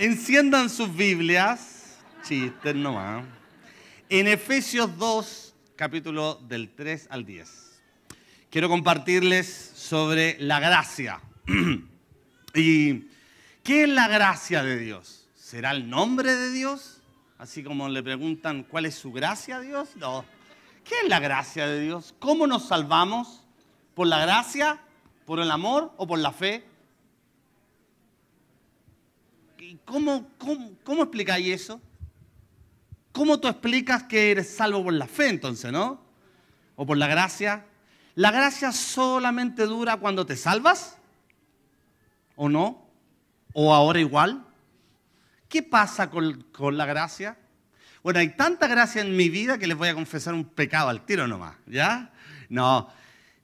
Enciendan sus Biblias, chistes nomás, en Efesios 2, capítulo del 3 al 10. Quiero compartirles sobre la gracia. ¿Y qué es la gracia de Dios? ¿Será el nombre de Dios? Así como le preguntan, ¿cuál es su gracia a Dios? No. ¿Qué es la gracia de Dios? ¿Cómo nos salvamos? ¿Por la gracia? ¿Por el amor o por la fe? ¿Cómo, cómo, explicáis eso? ¿Cómo tú explicas que eres salvo por la fe entonces, no? ¿O por la gracia? ¿La gracia solamente dura cuando te salvas? ¿O no? ¿O ahora igual? ¿Qué pasa con, con, la gracia? Bueno, hay tanta gracia en mi vida que les voy a confesar un pecado al tiro nomás, ¿ya? No,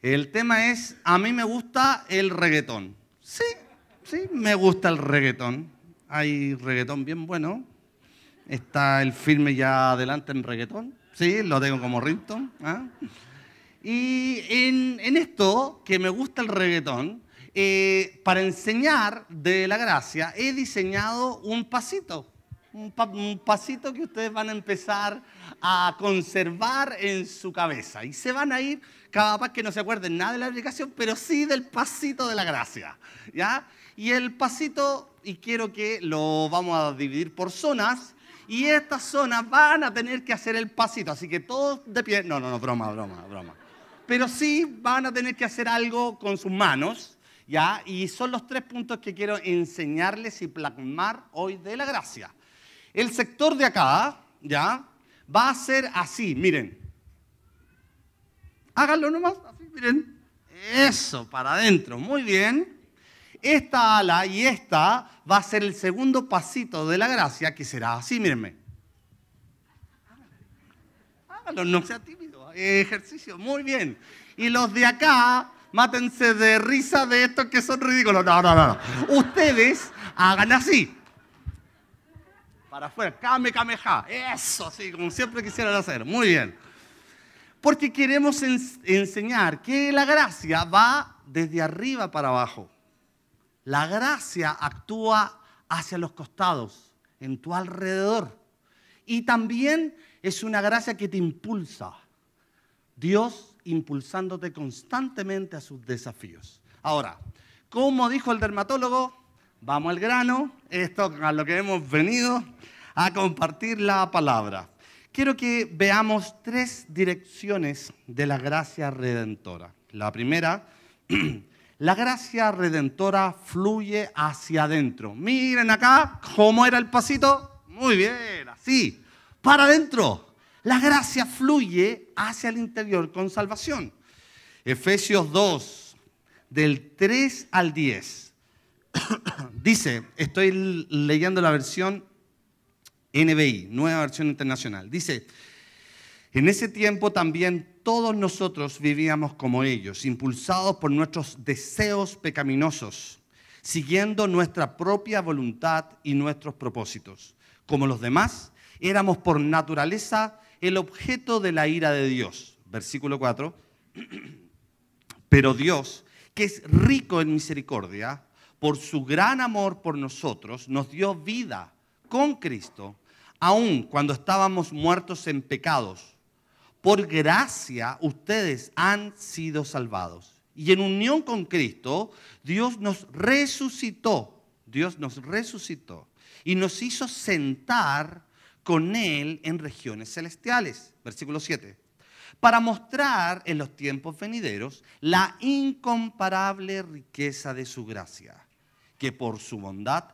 el tema es, a mí me gusta el reggaetón. Sí, sí, me gusta el reggaetón hay reggaetón bien bueno. Está el firme ya adelante en reggaetón. Sí, lo tengo como rington. ¿ah? Y en, esto, que me gusta el reggaetón, eh, para enseñar de la gracia, he diseñado un pasito. Un, pasito que ustedes van a empezar a conservar en su cabeza. Y se van a ir, cada vez que no se acuerden nada de la aplicación, pero sí del pasito de la gracia. ¿Ya? Y el pasito, y quiero que lo vamos a dividir por zonas, y estas zonas van a tener que hacer el pasito, así que todos de pie, no, no, no, broma, broma, broma. Pero sí van a tener que hacer algo con sus manos, ¿ya? Y son los tres puntos que quiero enseñarles y plasmar hoy de la gracia. El sector de acá, ¿ya? Va a ser así, miren. Háganlo nomás, así, miren. Eso, para adentro, muy bien esta ala y esta va a ser el segundo pasito de la gracia, que será así, mírenme. Hágalo, no sea tímido. Ejercicio, muy bien. Y los de acá, mátense de risa de estos que son ridículos. No, no, no. Ustedes hagan así. Para afuera, kame, kameha. Eso, sí, como siempre quisieran hacer. Muy bien. Porque queremos enseñar que la gracia va desde arriba para abajo. La gracia actúa hacia los costados, en tu alrededor. Y también es una gracia que te impulsa. Dios impulsándote constantemente a sus desafíos. Ahora, como dijo el dermatólogo, vamos al grano, esto a lo que hemos venido a compartir la palabra. Quiero que veamos tres direcciones de la gracia redentora. La primera La gracia redentora fluye hacia adentro. Miren acá cómo era el pasito. Muy bien, así. Para adentro. La gracia fluye hacia el interior con salvación. Efesios 2, del 3 al 10. Dice, estoy leyendo la versión NBI, nueva versión internacional. Dice, en ese tiempo también todos nosotros vivíamos como ellos, impulsados por nuestros deseos pecaminosos, siguiendo nuestra propia voluntad y nuestros propósitos. Como los demás, éramos por naturaleza el objeto de la ira de Dios. Versículo 4. Pero Dios, que es rico en misericordia, por su gran amor por nosotros, nos dio vida con Cristo, aun cuando estábamos muertos en pecados por gracia ustedes han sido salvados. Y en unión con Cristo, Dios nos resucitó, Dios nos resucitó y nos hizo sentar con Él en regiones celestiales. Versículo 7. Para mostrar en los tiempos venideros la incomparable riqueza de su gracia, que por su bondad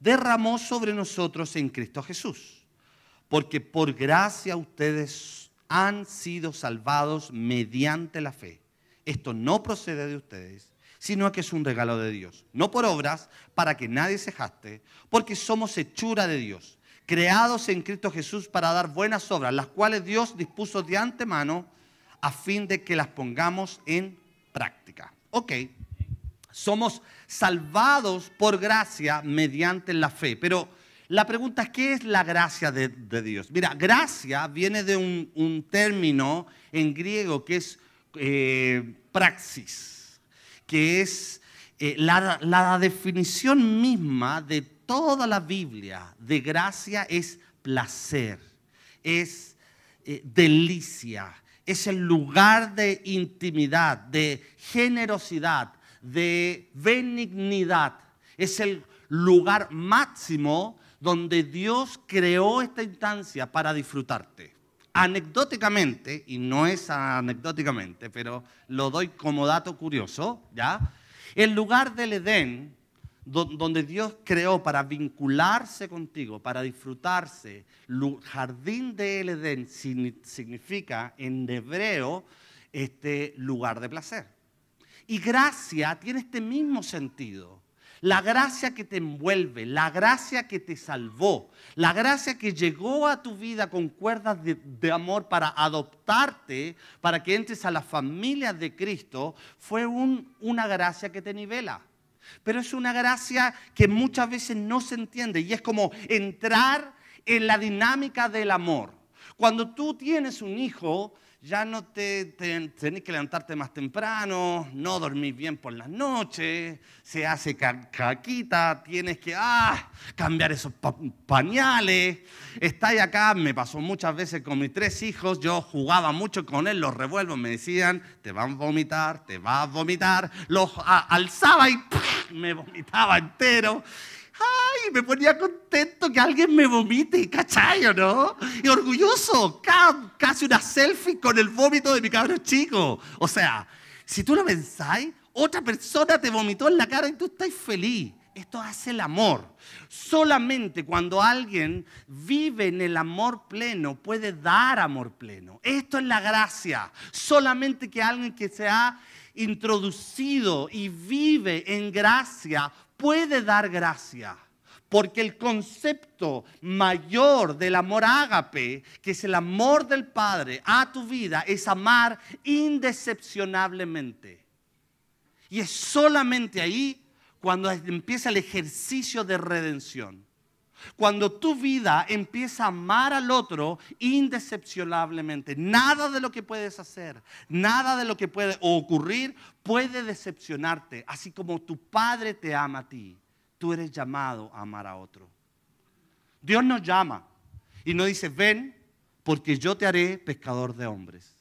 derramó sobre nosotros en Cristo Jesús. Porque por gracia ustedes han sido salvados mediante la fe. Esto no procede de ustedes, sino que es un regalo de Dios. No por obras, para que nadie se jaste, porque somos hechura de Dios, creados en Cristo Jesús para dar buenas obras, las cuales Dios dispuso de antemano a fin de que las pongamos en práctica. Ok, somos salvados por gracia mediante la fe, pero la pregunta es, ¿qué es la gracia de, Dios? Mira, gracia viene de un, término en griego que es eh, praxis, que es eh, la, definición misma de toda la Biblia de gracia es placer, es eh, delicia, es el lugar de intimidad, de generosidad, de benignidad. Es el lugar máximo donde Dios creó esta instancia para disfrutarte. Anecdóticamente, y no es anecdóticamente, pero lo doy como dato curioso, ¿ya? El lugar del Edén donde Dios creó para vincularse contigo, para disfrutarse. Jardín del Edén significa en hebreo este lugar de placer. Y gracia tiene este mismo sentido. La gracia que te envuelve, la gracia que te salvó, la gracia que llegó a tu vida con cuerdas de, amor para adoptarte, para que entres a la familia de Cristo, fue una gracia que te nivela. Pero es una gracia que muchas veces no se entiende y es como entrar en la dinámica del amor. Cuando tú tienes un hijo, ya no te, tenés que levantarte más temprano, no dormir bien por las noches, se hace caquita, tienes que ah, cambiar esos pañales. Está ahí acá, me pasó muchas veces con mis tres hijos, yo jugaba mucho con él, los revuelvo, me decían, te van a vomitar, te vas a vomitar, los alzaba y me vomitaba entero. Ay, me ponía contento que alguien me vomite, ¿cachai o no? Y orgulloso, casi una selfie con el vómito de mi cabrón chico. O sea, si tú lo pensáis, otra persona te vomitó en la cara y tú estás feliz. Esto hace el amor. Solamente cuando alguien vive en el amor pleno puede dar amor pleno. Esto es la gracia. Solamente que alguien que se ha introducido y vive en gracia puede dar gracia. Porque el concepto mayor del amor ágape, que es el amor del Padre a tu vida, es amar indecepcionablemente. Y es solamente ahí cuando empieza el ejercicio de redención. Cuando tu vida empieza a amar al otro indecepcionablemente, nada de lo que puedes hacer, nada de lo que puede ocurrir puede decepcionarte, así como tu Padre te ama a ti, tú eres llamado a amar a otro. Dios nos llama y nos dice, ven porque yo te haré pescador de hombres.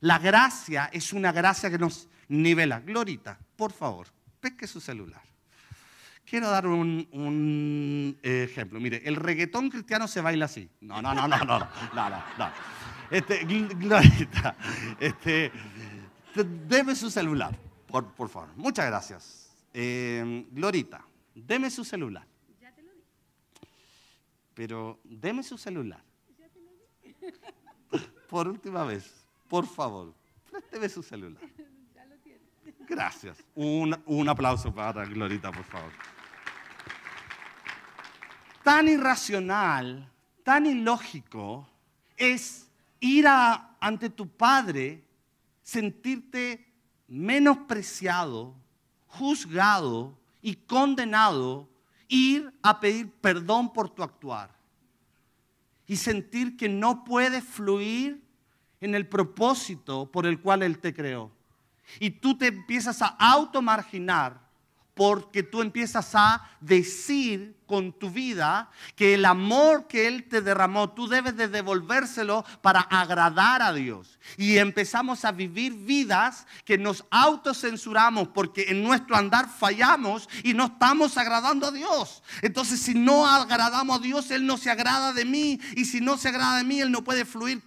La gracia es una gracia que nos nivela. Glorita, por favor, pesque su celular. Quiero dar un, ejemplo. Mire, el reggaetón cristiano se baila así. No, no, no, no, no, no, no, no. Este, Glorita, este, deme su celular, por, por favor. Muchas gracias. Eh, Glorita, deme su celular. Ya te lo di. Pero deme su celular. Ya te lo di. Por última vez, por favor, présteme su celular. Ya lo tiene. Gracias. Un, un aplauso para Glorita, por favor tan irracional, tan ilógico es ir ante tu padre, sentirte menospreciado, juzgado y condenado, ir a pedir perdón por tu actuar y sentir que no puedes fluir en el propósito por el cual Él te creó. Y tú te empiezas a automarginar porque tú empiezas a decir con tu vida que el amor que Él te derramó, tú debes de devolvérselo para agradar a Dios. Y empezamos a vivir vidas que nos autocensuramos porque en nuestro andar fallamos y no estamos agradando a Dios. Entonces si no agradamos a Dios, Él no se agrada de mí. Y si no se agrada de mí, Él no puede fluir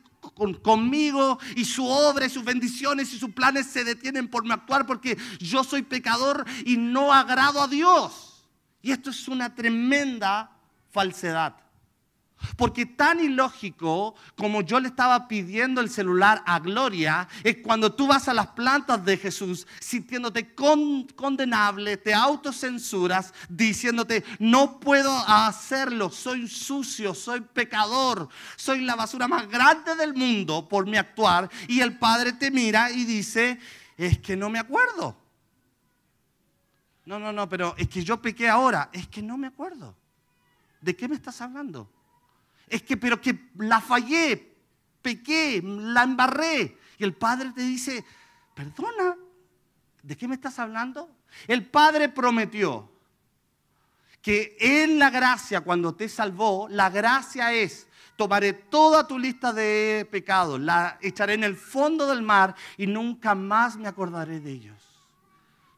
conmigo y su obra y sus bendiciones y sus planes se detienen por mi actuar porque yo soy pecador y no agrado a Dios. Y esto es una tremenda falsedad. Porque tan ilógico como yo le estaba pidiendo el celular a Gloria, es cuando tú vas a las plantas de Jesús sintiéndote condenable, te autocensuras, diciéndote, no puedo hacerlo, soy sucio, soy pecador, soy la basura más grande del mundo por mi actuar. Y el Padre te mira y dice, es que no me acuerdo. No, no, no, pero es que yo pequé ahora, es que no me acuerdo. ¿De qué me estás hablando? Es que, pero que la fallé, pequé, la embarré. Y el padre te dice, perdona, ¿de qué me estás hablando? El padre prometió que en la gracia, cuando te salvó, la gracia es, tomaré toda tu lista de pecados, la echaré en el fondo del mar y nunca más me acordaré de ellos.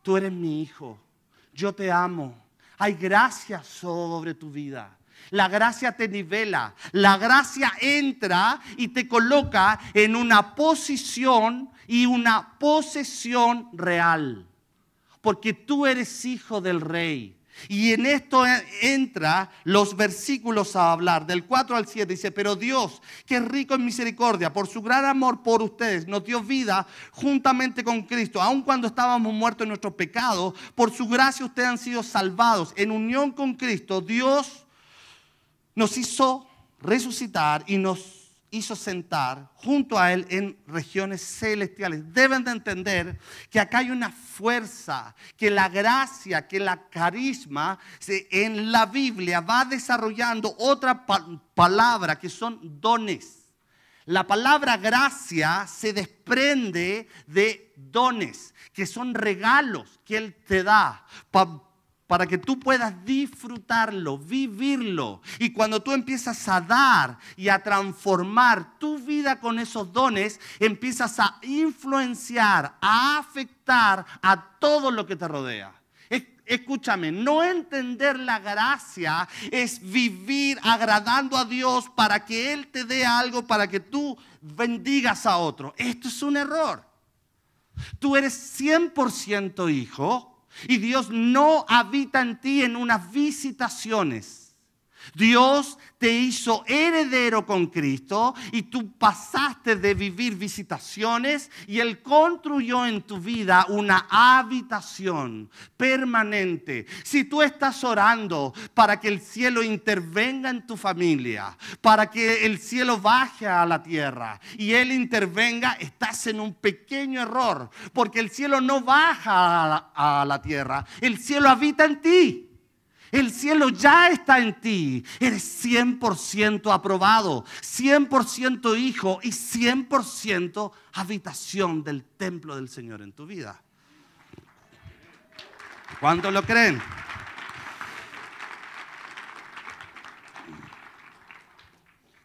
Tú eres mi hijo, yo te amo, hay gracia sobre tu vida. La gracia te nivela, la gracia entra y te coloca en una posición y una posesión real. Porque tú eres hijo del rey. Y en esto entra los versículos a hablar, del 4 al 7. Dice, pero Dios, que es rico en misericordia, por su gran amor por ustedes, nos dio vida juntamente con Cristo, aun cuando estábamos muertos en nuestros pecados, por su gracia ustedes han sido salvados. En unión con Cristo, Dios nos hizo resucitar y nos hizo sentar junto a Él en regiones celestiales. Deben de entender que acá hay una fuerza, que la gracia, que la carisma en la Biblia va desarrollando otra palabra que son dones. La palabra gracia se desprende de dones, que son regalos que Él te da para que tú puedas disfrutarlo, vivirlo. Y cuando tú empiezas a dar y a transformar tu vida con esos dones, empiezas a influenciar, a afectar a todo lo que te rodea. Escúchame, no entender la gracia es vivir agradando a Dios para que Él te dé algo, para que tú bendigas a otro. Esto es un error. Tú eres 100% hijo, y Dios no habita en ti en unas visitaciones. Dios te hizo heredero con Cristo y tú pasaste de vivir visitaciones y Él construyó en tu vida una habitación permanente. Si tú estás orando para que el cielo intervenga en tu familia, para que el cielo baje a la tierra y Él intervenga, estás en un pequeño error, porque el cielo no baja a la, a la tierra, el cielo habita en ti. El cielo ya está en ti. Eres 100% aprobado, 100% hijo y 100% habitación del templo del Señor en tu vida. ¿Cuántos lo creen?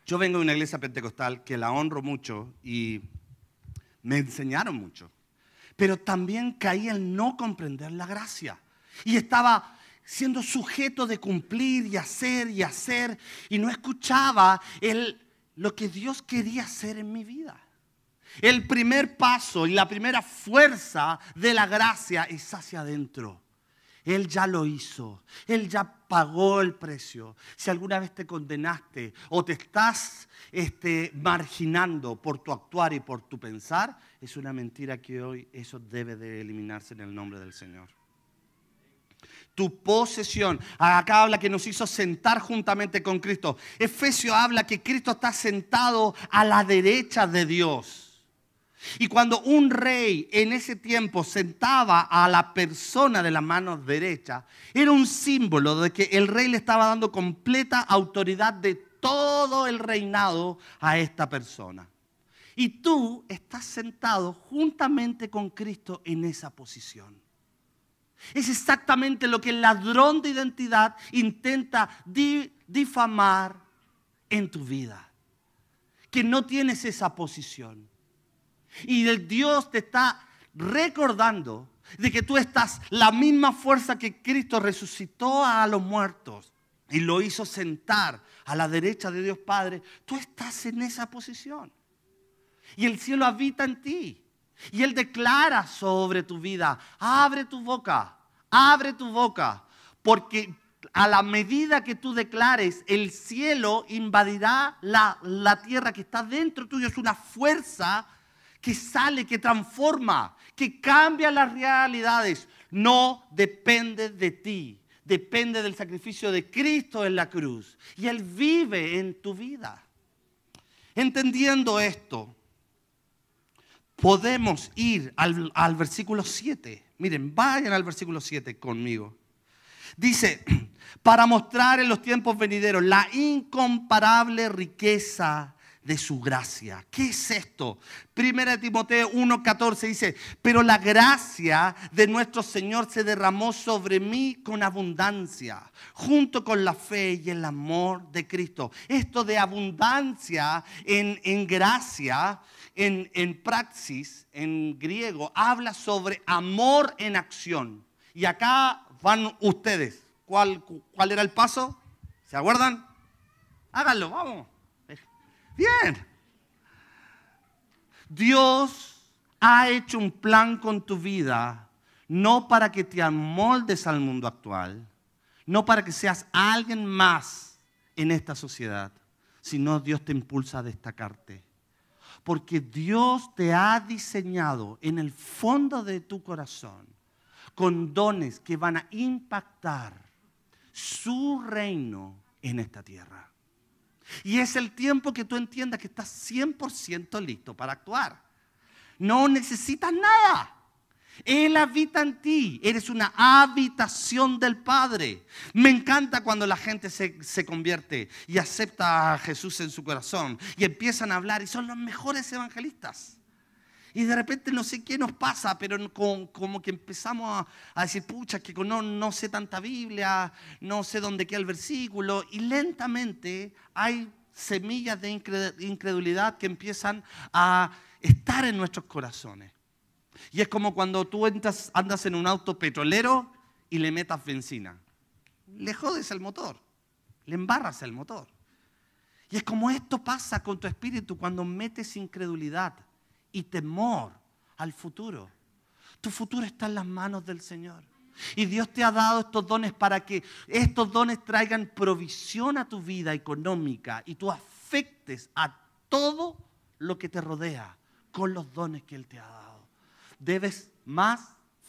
Yo vengo de una iglesia pentecostal que la honro mucho y me enseñaron mucho. Pero también caí en no comprender la gracia. Y estaba siendo sujeto de cumplir y hacer y hacer y no escuchaba lo que Dios quería hacer en mi vida. El primer paso y la primera fuerza de la gracia es hacia adentro. Él ya lo hizo. Él ya pagó el precio. Si alguna vez te condenaste o te estás este, marginando por tu actuar y por tu pensar, es una mentira que hoy eso debe de eliminarse en el nombre del Señor tu posesión. Acá habla que nos hizo sentar juntamente con Cristo. Efesio habla que Cristo está sentado a la derecha de Dios. Y cuando un rey en ese tiempo sentaba a la persona de la mano derecha, era un símbolo de que el rey le estaba dando completa autoridad de todo el reinado a esta persona. Y tú estás sentado juntamente con Cristo en esa posición. Es exactamente lo que el ladrón de identidad intenta difamar en tu vida. Que no tienes esa posición. Y el Dios te está recordando de que tú estás la misma fuerza que Cristo resucitó a los muertos y lo hizo sentar a la derecha de Dios Padre. Tú estás en esa posición. Y el cielo habita en ti. Y Él declara sobre tu vida, abre tu boca, abre tu boca, porque a la medida que tú declares, el cielo invadirá la, la tierra que está dentro tuyo. Es una fuerza que sale, que transforma, que cambia las realidades. No depende de ti, depende del sacrificio de Cristo en la cruz. Y Él vive en tu vida. Entendiendo esto, podemos ir al, versículo 7. Miren, vayan al versículo 7 conmigo. Dice, para mostrar en los tiempos venideros la incomparable riqueza de su gracia. ¿Qué es esto? Primera de Timoteo 1:14 dice, pero la gracia de nuestro Señor se derramó sobre mí con abundancia, junto con la fe y el amor de Cristo. Esto de abundancia en, en gracia, en, en praxis, en griego, habla sobre amor en acción. Y acá van ustedes. ¿Cuál, cuál era el paso? ¿Se acuerdan? Háganlo, vamos. Bien. Dios ha hecho un plan con tu vida, no para que te amoldes al mundo actual, no para que seas alguien más en esta sociedad, sino Dios te impulsa a destacarte. Porque Dios te ha diseñado en el fondo de tu corazón con dones que van a impactar su reino en esta tierra. Y es el tiempo que tú entiendas que estás 100% listo para actuar. No necesitas nada. Él habita en ti. Eres una habitación del Padre. Me encanta cuando la gente se, se, convierte y acepta a Jesús en su corazón y empiezan a hablar y son los mejores evangelistas. Y de repente no sé qué nos pasa, pero como, que empezamos a, decir, pucha, que no, no sé tanta Biblia, no sé dónde queda el versículo. Y lentamente hay semillas de incredulidad que empiezan a estar en nuestros corazones. Y es como cuando tú entras, andas en un auto petrolero y le metas benzina. Le jodes el motor, le embarras el motor. Y es como esto pasa con tu espíritu cuando metes incredulidad y temor al futuro. Tu futuro está en las manos del Señor. Y Dios te ha dado estos dones para que estos dones traigan provisión a tu vida económica y tú afectes a todo lo que te rodea con los dones que Él te ha dado. Debes más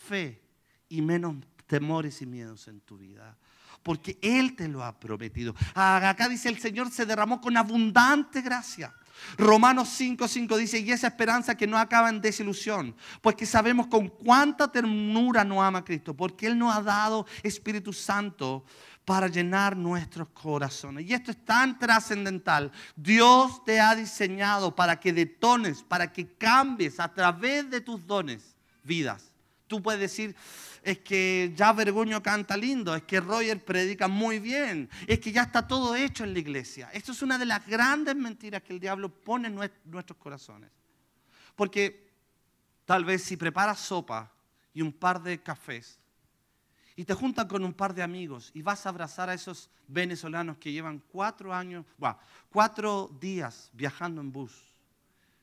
fe y menos temores y miedos en tu vida. Porque Él te lo ha prometido. Acá dice el Señor se derramó con abundante gracia. Romanos 5:5 dice, y esa esperanza que no acaba en desilusión, pues que sabemos con cuánta ternura nos ama Cristo, porque Él nos ha dado Espíritu Santo para llenar nuestros corazones. Y esto es tan trascendental. Dios te ha diseñado para que detones, para que cambies a través de tus dones vidas. Tú puedes decir, es que ya Vergoño canta lindo, es que Roger predica muy bien, es que ya está todo hecho en la iglesia. Esto es una de las grandes mentiras que el diablo pone en nuestros corazones. Porque tal vez si preparas sopa y un par de cafés y te juntan con un par de amigos y vas a abrazar a esos venezolanos que llevan cuatro años, cuatro días viajando en bus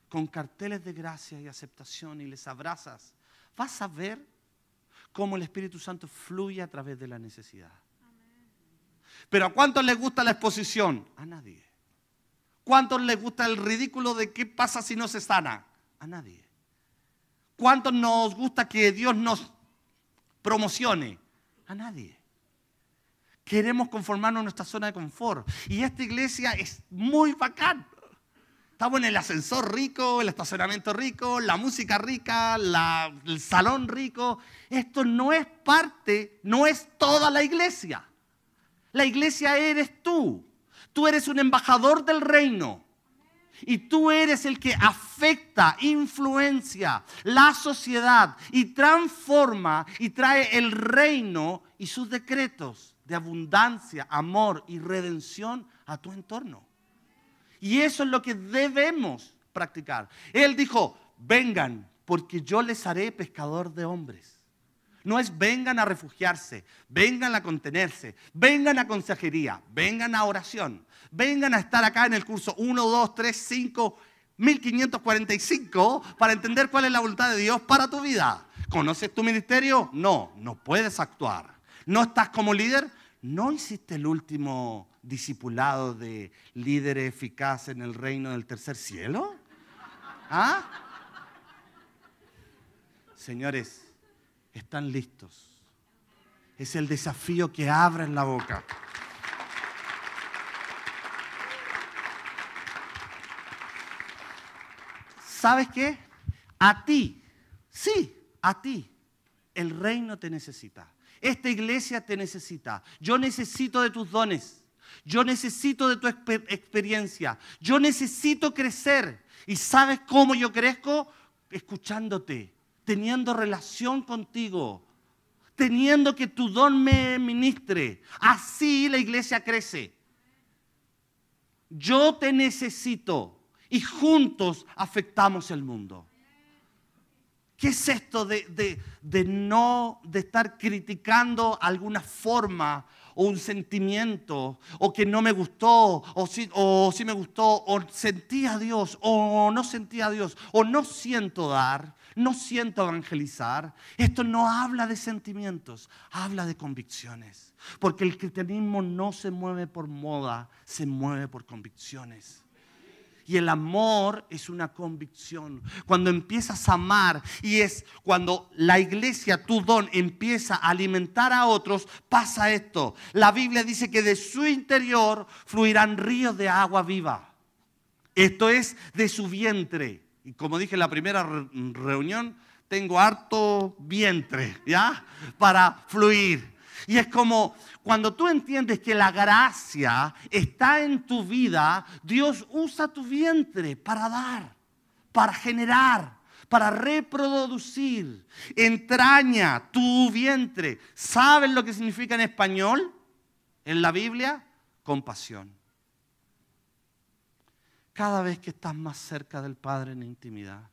con carteles de gracia y aceptación y les abrazas, vas a ver cómo el Espíritu Santo fluye a través de la necesidad. Pero ¿a cuántos les gusta la exposición? A nadie. ¿Cuántos les gusta el ridículo de qué pasa si no se sana? A nadie. ¿Cuántos nos gusta que Dios nos promocione? A nadie. Queremos conformarnos en nuestra zona de confort. Y esta iglesia es muy bacán. Estamos en el ascensor rico, el estacionamiento rico, la música rica, el salón rico. Esto no es parte, no es toda la iglesia. La iglesia eres tú. Tú eres un embajador del reino. Y tú eres el que afecta, influencia la sociedad y transforma y trae el reino y sus decretos de abundancia, amor y redención a tu entorno. Y eso es lo que debemos practicar. Él dijo, vengan, porque yo les haré pescador de hombres. No es vengan a refugiarse, vengan a contenerse, vengan a consejería, vengan a oración, vengan a estar acá en el curso 1, 2, 3, 5, 1545 para entender cuál es la voluntad de Dios para tu vida. ¿Conoces tu ministerio? No, no puedes actuar. ¿No estás como líder? ¿No hiciste el último discipulado de líderes eficaces en el reino del tercer cielo? ¿Ah? Señores, están listos. Es el desafío que abren la boca. ¿Sabes qué? A ti, sí, a ti, el reino te necesita. Esta iglesia te necesita. Yo necesito de tus dones. Yo necesito de tu experiencia. Yo necesito crecer. ¿Y sabes cómo yo crezco? Escuchándote, teniendo relación contigo, teniendo que tu don me ministre. Así la iglesia crece. Yo te necesito y juntos afectamos el mundo. ¿Qué es esto de, no, de estar criticando alguna forma o un sentimiento, o que no me gustó, o sí, o me gustó, o sentí a Dios, o no sentí a Dios, o no siento dar, no siento evangelizar? Esto no habla de sentimientos, habla de convicciones. Porque el cristianismo no se mueve por moda, se mueve por convicciones. Y el amor es una convicción. Cuando empiezas a amar y es cuando la iglesia, tu don, empieza a alimentar a otros, pasa esto. La Biblia dice que de su interior fluirán ríos de agua viva. Esto es de su vientre. Y como dije en la primera reunión, tengo harto vientre, ¿ya? Para fluir. Y es como cuando tú entiendes que la gracia está en tu vida, Dios usa tu vientre para dar, para generar, para reproducir. Entraña tu vientre. ¿Sabes lo que significa en español? En la Biblia, compasión. Cada vez que estás más cerca del Padre en intimidad,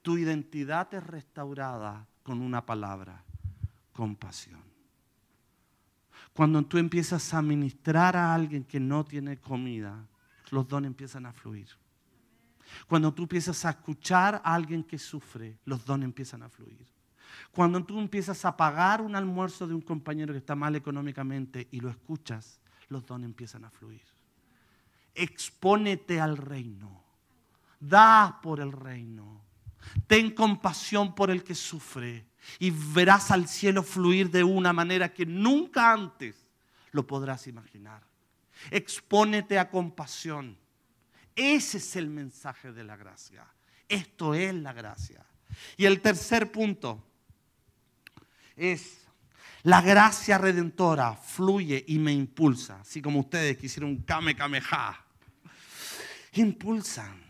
tu identidad es restaurada con una palabra compasión. Cuando tú empiezas a ministrar a alguien que no tiene comida, los dones empiezan a fluir. Cuando tú empiezas a escuchar a alguien que sufre, los dones empiezan a fluir. Cuando tú empiezas a pagar un almuerzo de un compañero que está mal económicamente y lo escuchas, los dones empiezan a fluir. Expónete al reino. Da por el reino. Ten compasión por el que sufre y verás al cielo fluir de una manera que nunca antes lo podrás imaginar. Expónete a compasión. Ese es el mensaje de la gracia. Esto es la gracia. Y el tercer punto es la gracia redentora fluye y me impulsa, así como ustedes que hicieron un kame kameha. Impulsan.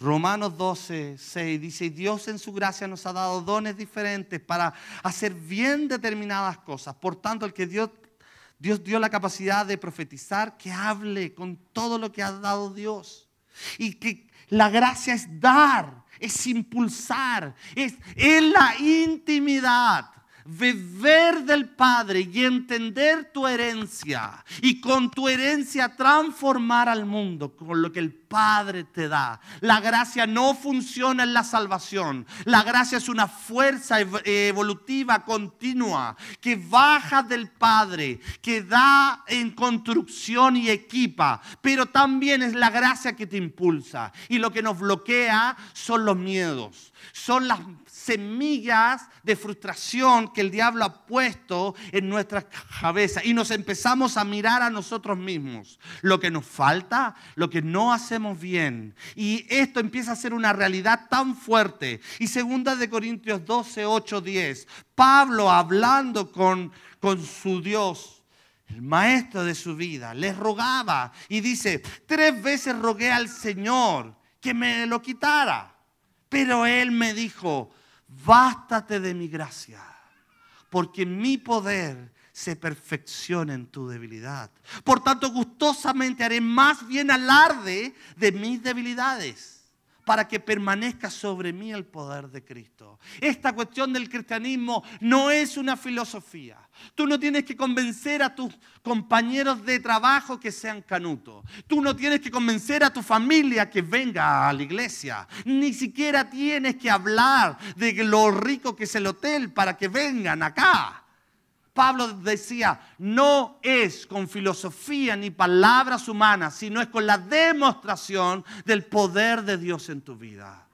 Romanos 12, 6 dice, Dios en su gracia nos ha dado dones diferentes para hacer bien determinadas cosas. Por tanto, el que Dios, Dios dio la capacidad de profetizar, que hable con todo lo que ha dado Dios. Y que la gracia es dar, es impulsar, es en la intimidad beber del Padre y entender tu herencia y con tu herencia transformar al mundo con lo que el Padre te da. La gracia no funciona en la salvación. La gracia es una fuerza evolutiva continua que baja del Padre, que da en construcción y equipa, pero también es la gracia que te impulsa. Y lo que nos bloquea son los miedos, son las semillas de frustración que el diablo ha puesto en nuestras cabezas y nos empezamos a mirar a nosotros mismos, lo que nos falta, lo que no hacemos bien. Y esto empieza a ser una realidad tan fuerte. Y segunda de Corintios 12, 8, 10, Pablo hablando con, con su Dios, el maestro de su vida, le rogaba y dice, tres veces rogué al Señor que me lo quitara. Pero él me dijo, bástate de mi gracia, porque mi poder se perfecciona en tu debilidad. Por tanto, gustosamente haré más bien alarde de mis debilidades para que permanezca sobre mí el poder de Cristo. Esta cuestión del cristianismo no es una filosofía. Tú no tienes que convencer a tus compañeros de trabajo que sean canutos. Tú no tienes que convencer a tu familia que venga a la iglesia. Ni siquiera tienes que hablar de lo rico que es el hotel para que vengan acá. Pablo decía, no es con filosofía ni palabras humanas, sino es con la demostración del poder de Dios en tu vida.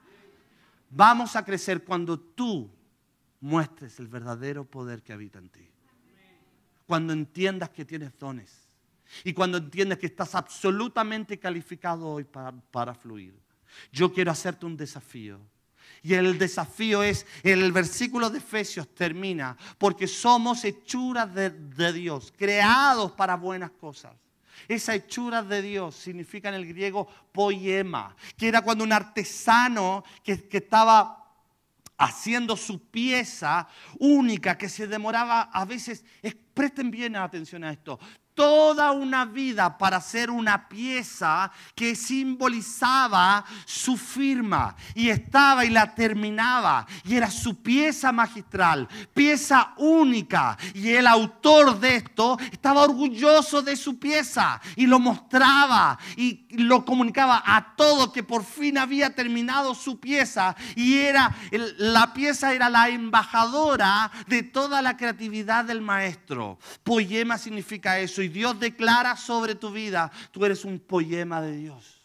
Vamos a crecer cuando tú muestres el verdadero poder que habita en ti. Cuando entiendas que tienes dones y cuando entiendas que estás absolutamente calificado hoy para, para fluir. Yo quiero hacerte un desafío Y el desafío es, el versículo de Efesios termina, porque somos hechuras de, Dios, creados para buenas cosas. Esa hechura de Dios significa en el griego poema, que era cuando un artesano que, que estaba haciendo su pieza única que se demoraba a veces, presten bien atención a esto, toda una vida para hacer una pieza que simbolizaba su firma. Y estaba y la terminaba. Y era su pieza magistral, pieza única. Y el autor de esto estaba orgulloso de su pieza y lo mostraba y lo comunicaba a todo que por fin había terminado su pieza. Y era la pieza era la embajadora de toda la creatividad del maestro. Poema significa eso y Dios declara sobre tu vida, tú eres un poema de Dios.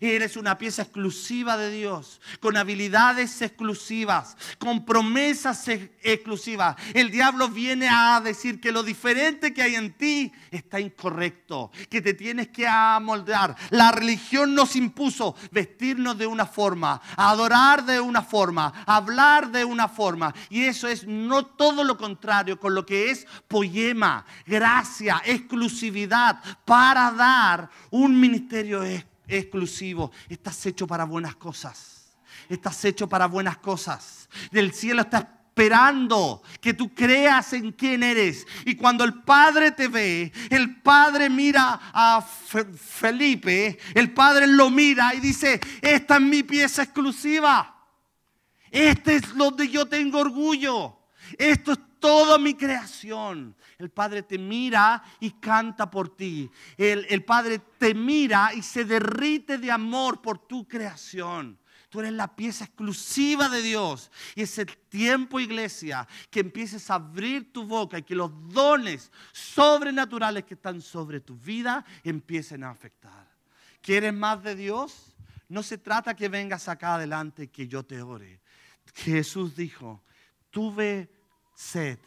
Eres una pieza exclusiva de Dios, con habilidades exclusivas, con promesas exclusivas. El diablo viene a decir que lo diferente que hay en ti está incorrecto, que te tienes que amoldar. La religión nos impuso vestirnos de una forma, adorar de una forma, hablar de una forma. Y eso es no todo lo contrario con lo que es poema, gracia, exclusividad para dar un ministerio exclusivo. Estás hecho para buenas cosas. Estás hecho para buenas cosas. Del cielo está esperando que tú creas en quién eres. Y cuando el Padre te ve, el Padre mira a Felipe, el Padre lo mira y dice, esta es mi pieza exclusiva. Este es donde yo tengo orgullo. Esto es toda mi creación. El Padre te mira y canta por ti. El, el, Padre te mira y se derrite de amor por tu creación. Tú eres la pieza exclusiva de Dios. Y es el tiempo, iglesia, que empieces a abrir tu boca y que los dones sobrenaturales que están sobre tu vida empiecen a afectar. ¿Quieres más de Dios? No se trata que vengas acá adelante y que yo te ore. Jesús dijo, tuve sed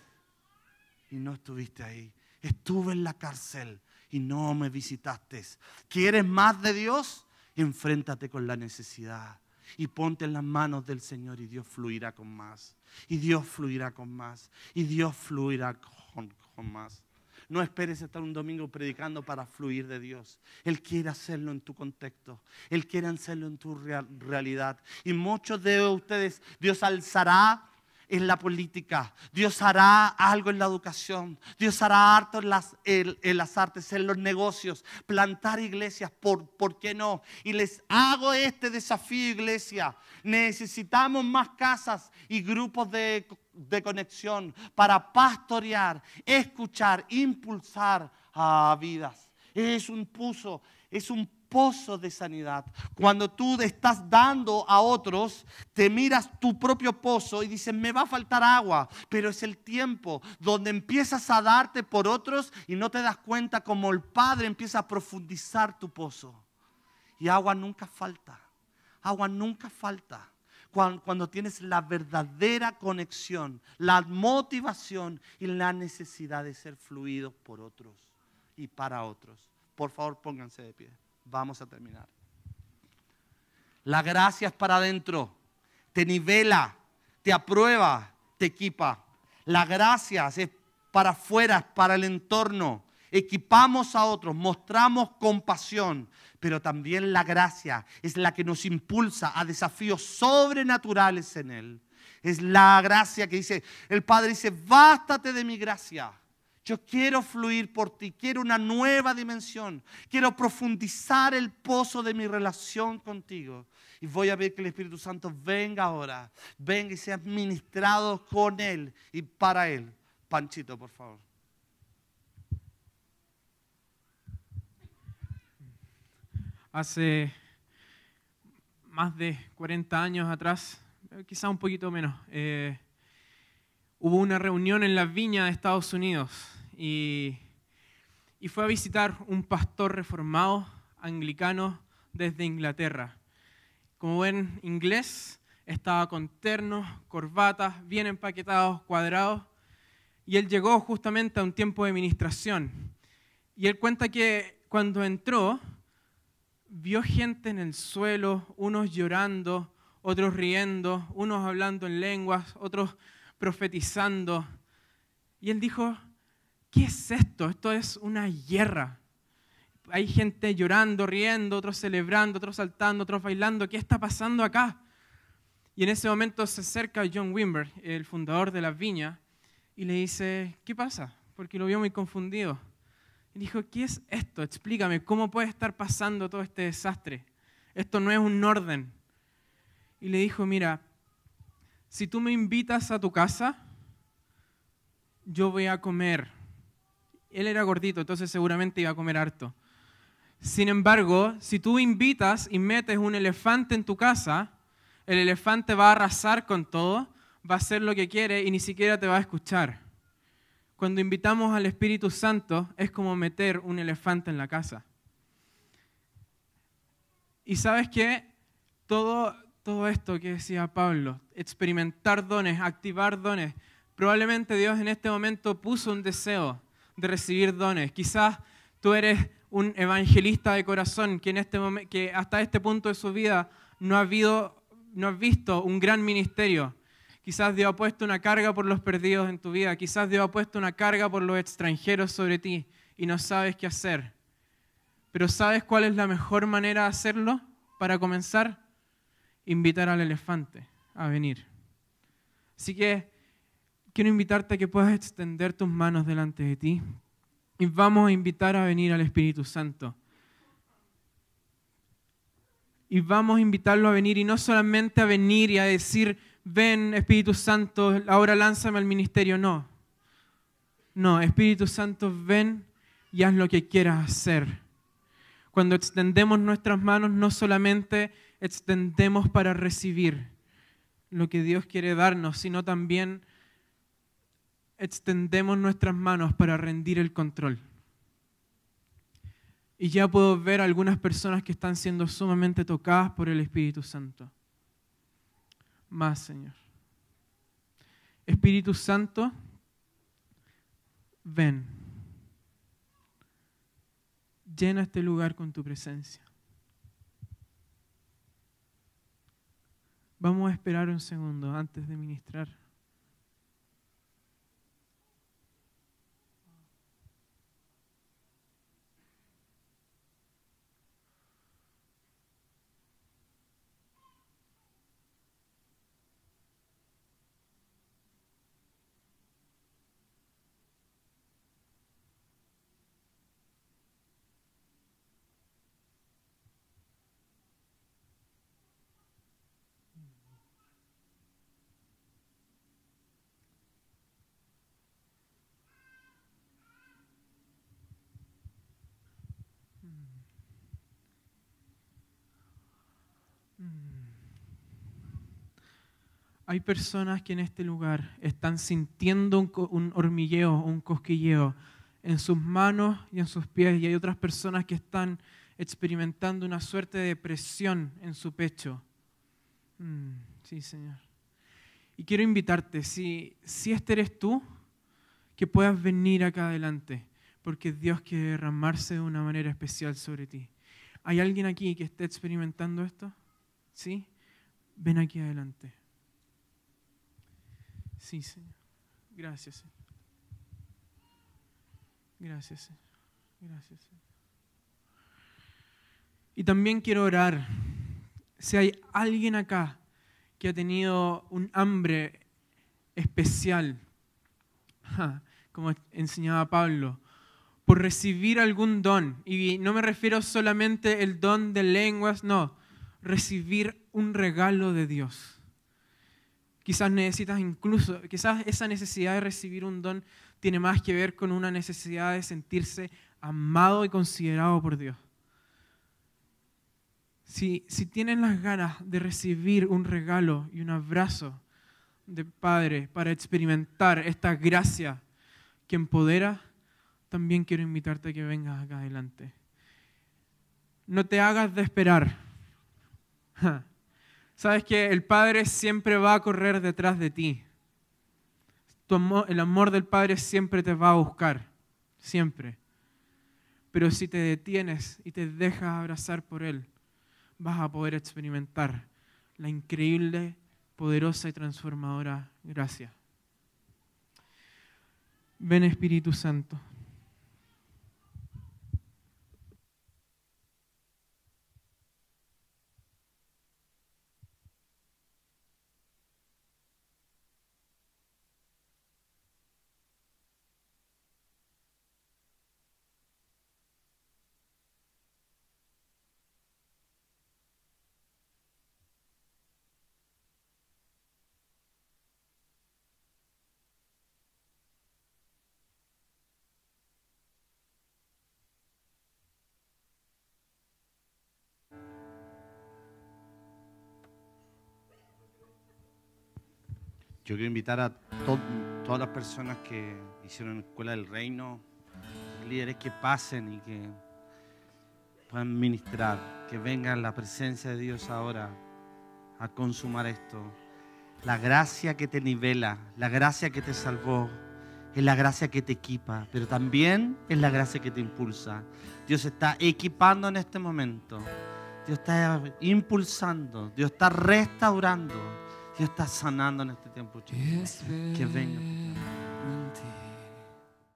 y no estuviste ahí. Estuve en la cárcel y no me visitaste. ¿Quieres más de Dios? Enfréntate con la necesidad y ponte en las manos del Señor y Dios fluirá con más. Y Dios fluirá con más. Y Dios fluirá con, más. No esperes estar un domingo predicando para fluir de Dios. Él quiere hacerlo en tu contexto. Él quiere hacerlo en tu realidad. Y muchos de ustedes, Dios alzará en la política, Dios hará algo en la educación, Dios hará harto en las, en, las artes, en los negocios, plantar iglesias, ¿por, ¿por qué no? Y les hago este desafío, iglesia. Necesitamos más casas y grupos de, de conexión para pastorear, escuchar, impulsar a vidas. Es un puso, es un pozo de sanidad. Cuando tú estás dando a otros, te miras tu propio pozo y dices, me va a faltar agua, pero es el tiempo donde empiezas a darte por otros y no te das cuenta como el Padre empieza a profundizar tu pozo. Y agua nunca falta, agua nunca falta. Cuando, tienes la verdadera conexión, la motivación y la necesidad de ser fluidos por otros y para otros. Por favor, pónganse de pie. Vamos a terminar. La gracia es para adentro, te nivela, te aprueba, te equipa. La gracia es para afuera, es para el entorno. Equipamos a otros, mostramos compasión, pero también la gracia es la que nos impulsa a desafíos sobrenaturales en Él. Es la gracia que dice, el Padre dice, bástate de mi gracia yo quiero fluir por ti, quiero una nueva dimensión, quiero profundizar el pozo de mi relación contigo. Y voy a ver que el Espíritu Santo venga ahora, venga y sea ministrado con Él y para Él. Panchito, por favor. Hace más de 40 años atrás, quizá un poquito menos, eh, hubo una reunión en la viña de Estados Unidos y, y fue a visitar un pastor reformado anglicano desde Inglaterra. Como ven, inglés, estaba con ternos, corbatas, bien empaquetados, cuadrados, y él llegó justamente a un tiempo de ministración. Y él cuenta que cuando entró, vio gente en el suelo, unos llorando, otros riendo, unos hablando en lenguas, otros profetizando. Y él dijo, ¿qué es esto? Esto es una guerra. Hay gente llorando, riendo, otros celebrando, otros saltando, otros bailando. ¿Qué está pasando acá? Y en ese momento se acerca John Wimber, el fundador de las viñas, y le dice, ¿qué pasa? Porque lo vio muy confundido. Y dijo, ¿qué es esto? Explícame, ¿cómo puede estar pasando todo este desastre? Esto no es un orden. Y le dijo, mira, si tú me invitas a tu casa, yo voy a comer. Él era gordito, entonces seguramente iba a comer harto. Sin embargo, si tú invitas y metes un elefante en tu casa, el elefante va a arrasar con todo, va a hacer lo que quiere y ni siquiera te va a escuchar. Cuando invitamos al Espíritu Santo es como meter un elefante en la casa. Y sabes que todo, todo esto que decía Pablo, experimentar dones, activar dones, probablemente Dios en este momento puso un deseo de recibir dones. Quizás tú eres un evangelista de corazón que, en este momento, que hasta este punto de su vida no ha, visto un gran ministerio. Quizás Dios ha puesto una carga por los perdidos en tu vida. Quizás Dios ha puesto una carga por los extranjeros sobre ti y no sabes qué hacer. Pero ¿sabes cuál es la mejor manera de hacerlo para comenzar? Invitar al elefante a venir. Así que quiero invitarte a que puedas extender tus manos delante de ti y vamos a invitar a venir al Espíritu Santo. Y vamos a invitarlo a venir y no solamente a venir y a decir, ven Espíritu Santo, ahora lánzame al ministerio. No. No, Espíritu Santo, ven y haz lo que quieras hacer. Cuando extendemos nuestras manos, no solamente extendemos para recibir lo que Dios quiere darnos, sino también extendemos nuestras manos para rendir el control. Y ya puedo ver algunas personas que están siendo sumamente tocadas por el Espíritu Santo. Más, Señor. Espíritu Santo, ven llena este lugar con tu presencia. Vamos a esperar un segundo antes de ministrar. Hay personas que en este lugar están sintiendo un, hormigueo, un cosquilleo en sus manos y en sus pies, y hay otras personas que están experimentando una suerte de presión en su pecho. Mm, sí, Señor. Y quiero invitarte, si, si este eres tú, que puedas venir acá adelante, porque Dios quiere derramarse de una manera especial sobre ti. ¿Hay alguien aquí que esté experimentando esto? ¿Sí? Ven aquí adelante. Sí, Señor. Gracias, Señor. Gracias, Señor. Gracias, Señor. Y también quiero orar. Si hay alguien acá que ha tenido un hambre especial, como enseñaba Pablo, por recibir algún don, y no me refiero solamente el don de lenguas, no, recibir un regalo de Dios. Quizás necesitas incluso, quizás esa necesidad de recibir un don tiene más que ver con una necesidad de sentirse amado y considerado por Dios. Si, si tienes las ganas de recibir un regalo y un abrazo de Padre para experimentar esta gracia que empodera, también quiero invitarte a que vengas acá adelante. No te hagas de esperar. Sabes que el Padre siempre va a correr detrás de ti. el amor del Padre siempre te va a buscar, siempre. Pero si te detienes y te dejas abrazar por Él, vas a poder experimentar la increíble, poderosa y transformadora gracia. Ven Espíritu Santo. Yo quiero invitar a to- todas las personas que hicieron Escuela del Reino, líderes que pasen y que puedan ministrar, que vengan la presencia de Dios ahora a consumar esto. La gracia que te nivela, la gracia que te salvó, es la gracia que te equipa, pero también es la gracia que te impulsa. Dios está equipando en este momento. Dios está impulsando, Dios está restaurando, Dios está sanando en este tiempo, chicos. Que venga.